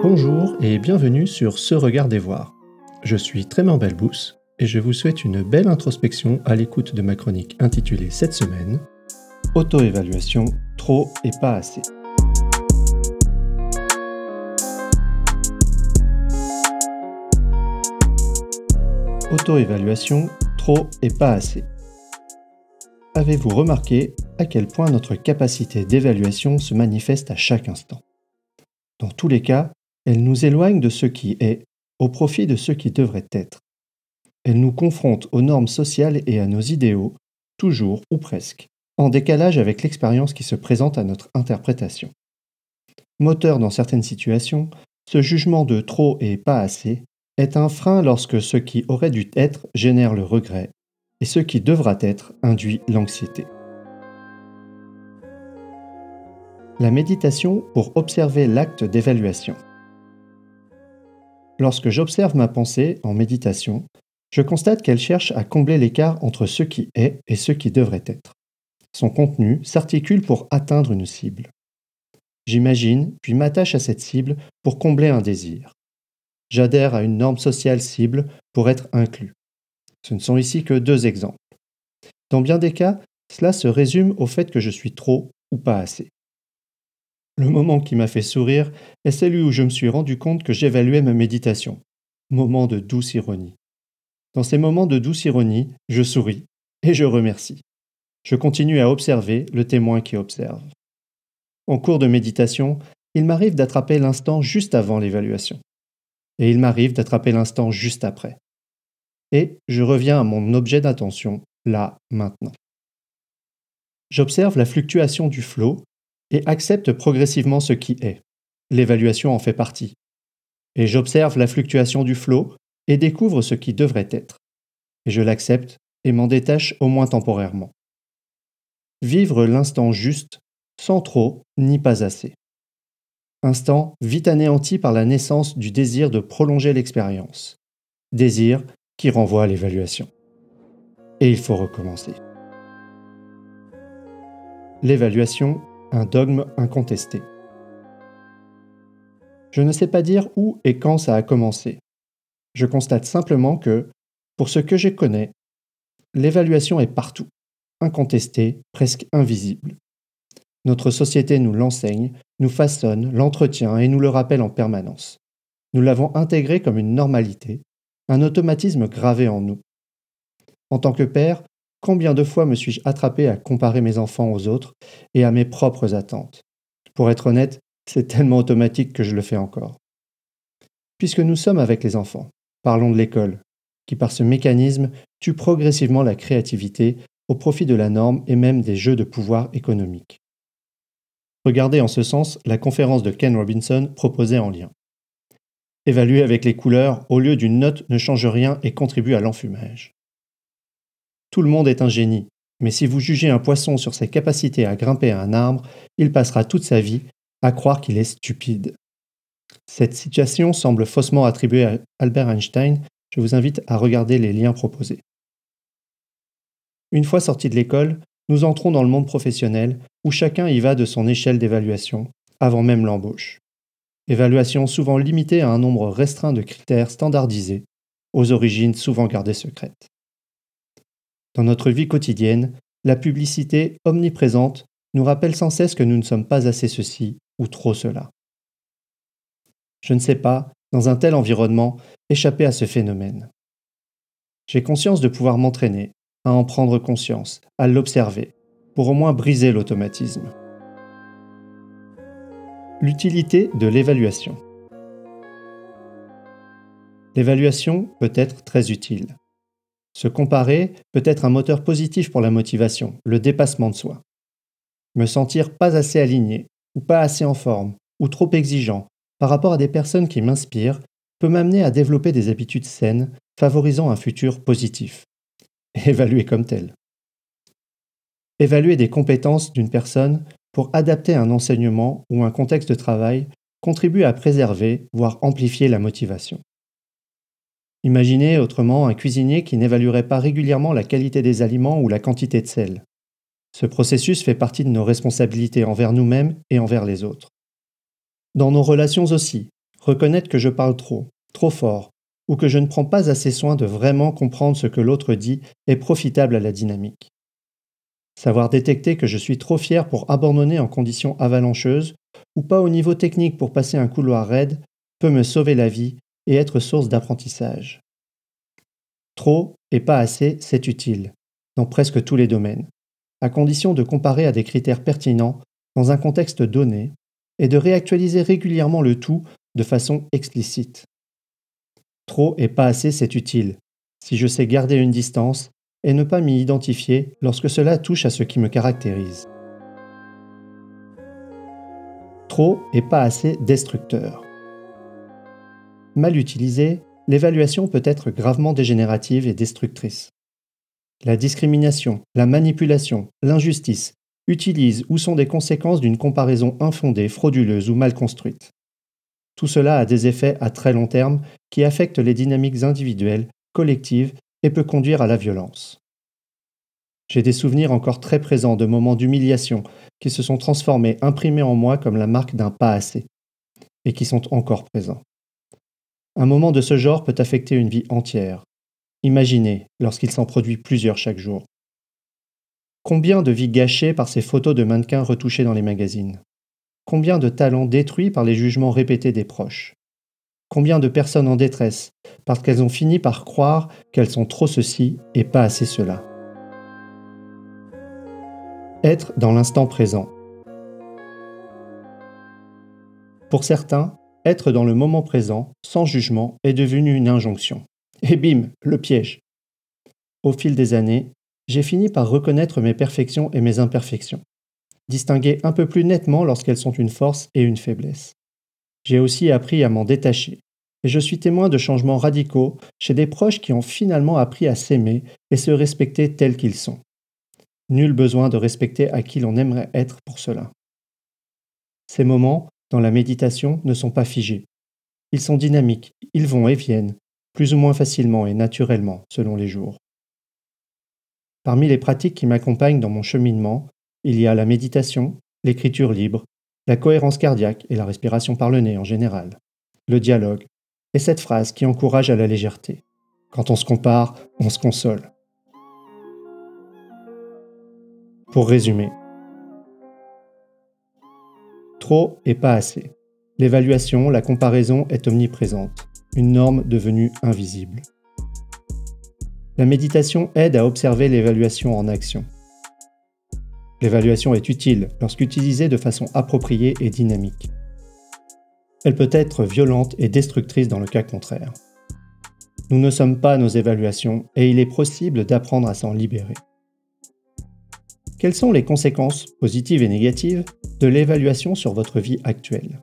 Bonjour et bienvenue sur Ce Regard des Voir. Je suis Trément Belbous et je vous souhaite une belle introspection à l'écoute de ma chronique intitulée cette semaine Auto-évaluation, trop et pas assez. Auto-évaluation, trop et pas assez. Avez-vous remarqué à quel point notre capacité d'évaluation se manifeste à chaque instant? Dans tous les cas, elle nous éloigne de ce qui est au profit de ce qui devrait être. Elle nous confronte aux normes sociales et à nos idéaux, toujours ou presque, en décalage avec l'expérience qui se présente à notre interprétation. Moteur dans certaines situations, ce jugement de trop et pas assez est un frein lorsque ce qui aurait dû être génère le regret et ce qui devra être induit l'anxiété. La méditation pour observer l'acte d'évaluation. Lorsque j'observe ma pensée en méditation, je constate qu'elle cherche à combler l'écart entre ce qui est et ce qui devrait être. Son contenu s'articule pour atteindre une cible. J'imagine, puis m'attache à cette cible pour combler un désir. J'adhère à une norme sociale cible pour être inclus. Ce ne sont ici que deux exemples. Dans bien des cas, cela se résume au fait que je suis trop ou pas assez. Le moment qui m'a fait sourire est celui où je me suis rendu compte que j'évaluais ma méditation. Moment de douce ironie. Dans ces moments de douce ironie, je souris et je remercie. Je continue à observer le témoin qui observe. En cours de méditation, il m'arrive d'attraper l'instant juste avant l'évaluation. Et il m'arrive d'attraper l'instant juste après. Et je reviens à mon objet d'attention, là, maintenant. J'observe la fluctuation du flot et accepte progressivement ce qui est. L'évaluation en fait partie. Et j'observe la fluctuation du flot et découvre ce qui devrait être. Et je l'accepte et m'en détache au moins temporairement. Vivre l'instant juste, sans trop ni pas assez. Instant vite anéanti par la naissance du désir de prolonger l'expérience. Désir qui renvoie à l'évaluation. Et il faut recommencer. L'évaluation un dogme incontesté. Je ne sais pas dire où et quand ça a commencé. Je constate simplement que, pour ce que je connais, l'évaluation est partout, incontestée, presque invisible. Notre société nous l'enseigne, nous façonne, l'entretient et nous le rappelle en permanence. Nous l'avons intégré comme une normalité, un automatisme gravé en nous. En tant que père, Combien de fois me suis-je attrapé à comparer mes enfants aux autres et à mes propres attentes? Pour être honnête, c'est tellement automatique que je le fais encore. Puisque nous sommes avec les enfants, parlons de l'école, qui par ce mécanisme tue progressivement la créativité au profit de la norme et même des jeux de pouvoir économique. Regardez en ce sens la conférence de Ken Robinson proposée en lien. Évaluer avec les couleurs au lieu d'une note ne change rien et contribue à l'enfumage. Tout le monde est un génie, mais si vous jugez un poisson sur ses capacités à grimper à un arbre, il passera toute sa vie à croire qu'il est stupide. Cette situation semble faussement attribuée à Albert Einstein. Je vous invite à regarder les liens proposés. Une fois sortis de l'école, nous entrons dans le monde professionnel où chacun y va de son échelle d'évaluation, avant même l'embauche. Évaluation souvent limitée à un nombre restreint de critères standardisés, aux origines souvent gardées secrètes. Dans notre vie quotidienne, la publicité omniprésente nous rappelle sans cesse que nous ne sommes pas assez ceci ou trop cela. Je ne sais pas, dans un tel environnement, échapper à ce phénomène. J'ai conscience de pouvoir m'entraîner, à en prendre conscience, à l'observer, pour au moins briser l'automatisme. L'utilité de l'évaluation. L'évaluation peut être très utile. Se comparer peut être un moteur positif pour la motivation, le dépassement de soi. Me sentir pas assez aligné, ou pas assez en forme, ou trop exigeant par rapport à des personnes qui m'inspirent peut m'amener à développer des habitudes saines favorisant un futur positif. Évaluer comme tel. Évaluer des compétences d'une personne pour adapter un enseignement ou un contexte de travail contribue à préserver, voire amplifier la motivation. Imaginez autrement un cuisinier qui n'évaluerait pas régulièrement la qualité des aliments ou la quantité de sel. Ce processus fait partie de nos responsabilités envers nous-mêmes et envers les autres. Dans nos relations aussi, reconnaître que je parle trop, trop fort, ou que je ne prends pas assez soin de vraiment comprendre ce que l'autre dit est profitable à la dynamique. Savoir détecter que je suis trop fier pour abandonner en conditions avalancheuses, ou pas au niveau technique pour passer un couloir raide, peut me sauver la vie et être source d'apprentissage. Trop et pas assez, c'est utile, dans presque tous les domaines, à condition de comparer à des critères pertinents dans un contexte donné et de réactualiser régulièrement le tout de façon explicite. Trop et pas assez, c'est utile, si je sais garder une distance et ne pas m'y identifier lorsque cela touche à ce qui me caractérise. Trop et pas assez destructeur. Mal utilisée, l'évaluation peut être gravement dégénérative et destructrice. La discrimination, la manipulation, l'injustice utilisent ou sont des conséquences d'une comparaison infondée, frauduleuse ou mal construite. Tout cela a des effets à très long terme qui affectent les dynamiques individuelles, collectives et peut conduire à la violence. J'ai des souvenirs encore très présents de moments d'humiliation qui se sont transformés, imprimés en moi comme la marque d'un pas assez, et qui sont encore présents. Un moment de ce genre peut affecter une vie entière. Imaginez lorsqu'il s'en produit plusieurs chaque jour. Combien de vies gâchées par ces photos de mannequins retouchés dans les magazines Combien de talents détruits par les jugements répétés des proches Combien de personnes en détresse parce qu'elles ont fini par croire qu'elles sont trop ceci et pas assez cela Être dans l'instant présent. Pour certains, être dans le moment présent, sans jugement, est devenu une injonction. Et bim, le piège. Au fil des années, j'ai fini par reconnaître mes perfections et mes imperfections distinguer un peu plus nettement lorsqu'elles sont une force et une faiblesse. J'ai aussi appris à m'en détacher, et je suis témoin de changements radicaux chez des proches qui ont finalement appris à s'aimer et se respecter tels qu'ils sont. Nul besoin de respecter à qui l'on aimerait être pour cela. Ces moments, dans la méditation, ne sont pas figés. Ils sont dynamiques, ils vont et viennent, plus ou moins facilement et naturellement selon les jours. Parmi les pratiques qui m'accompagnent dans mon cheminement, il y a la méditation, l'écriture libre, la cohérence cardiaque et la respiration par le nez en général, le dialogue, et cette phrase qui encourage à la légèreté. Quand on se compare, on se console. Pour résumer, trop et pas assez. L'évaluation, la comparaison est omniprésente, une norme devenue invisible. La méditation aide à observer l'évaluation en action. L'évaluation est utile lorsqu'utilisée de façon appropriée et dynamique. Elle peut être violente et destructrice dans le cas contraire. Nous ne sommes pas nos évaluations et il est possible d'apprendre à s'en libérer. Quelles sont les conséquences, positives et négatives, de l'évaluation sur votre vie actuelle?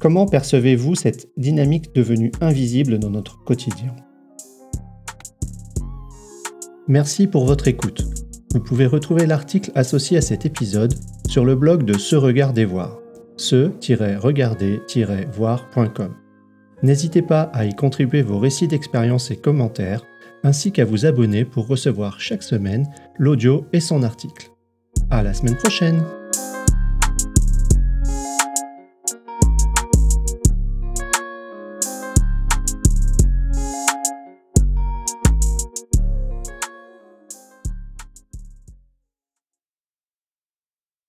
Comment percevez-vous cette dynamique devenue invisible dans notre quotidien? Merci pour votre écoute. Vous pouvez retrouver l'article associé à cet épisode sur le blog de Se Regarder Voir, se-regarder-voir.com. N'hésitez pas à y contribuer vos récits d'expérience et commentaires, ainsi qu'à vous abonner pour recevoir chaque semaine l'audio et son article. À la semaine prochaine!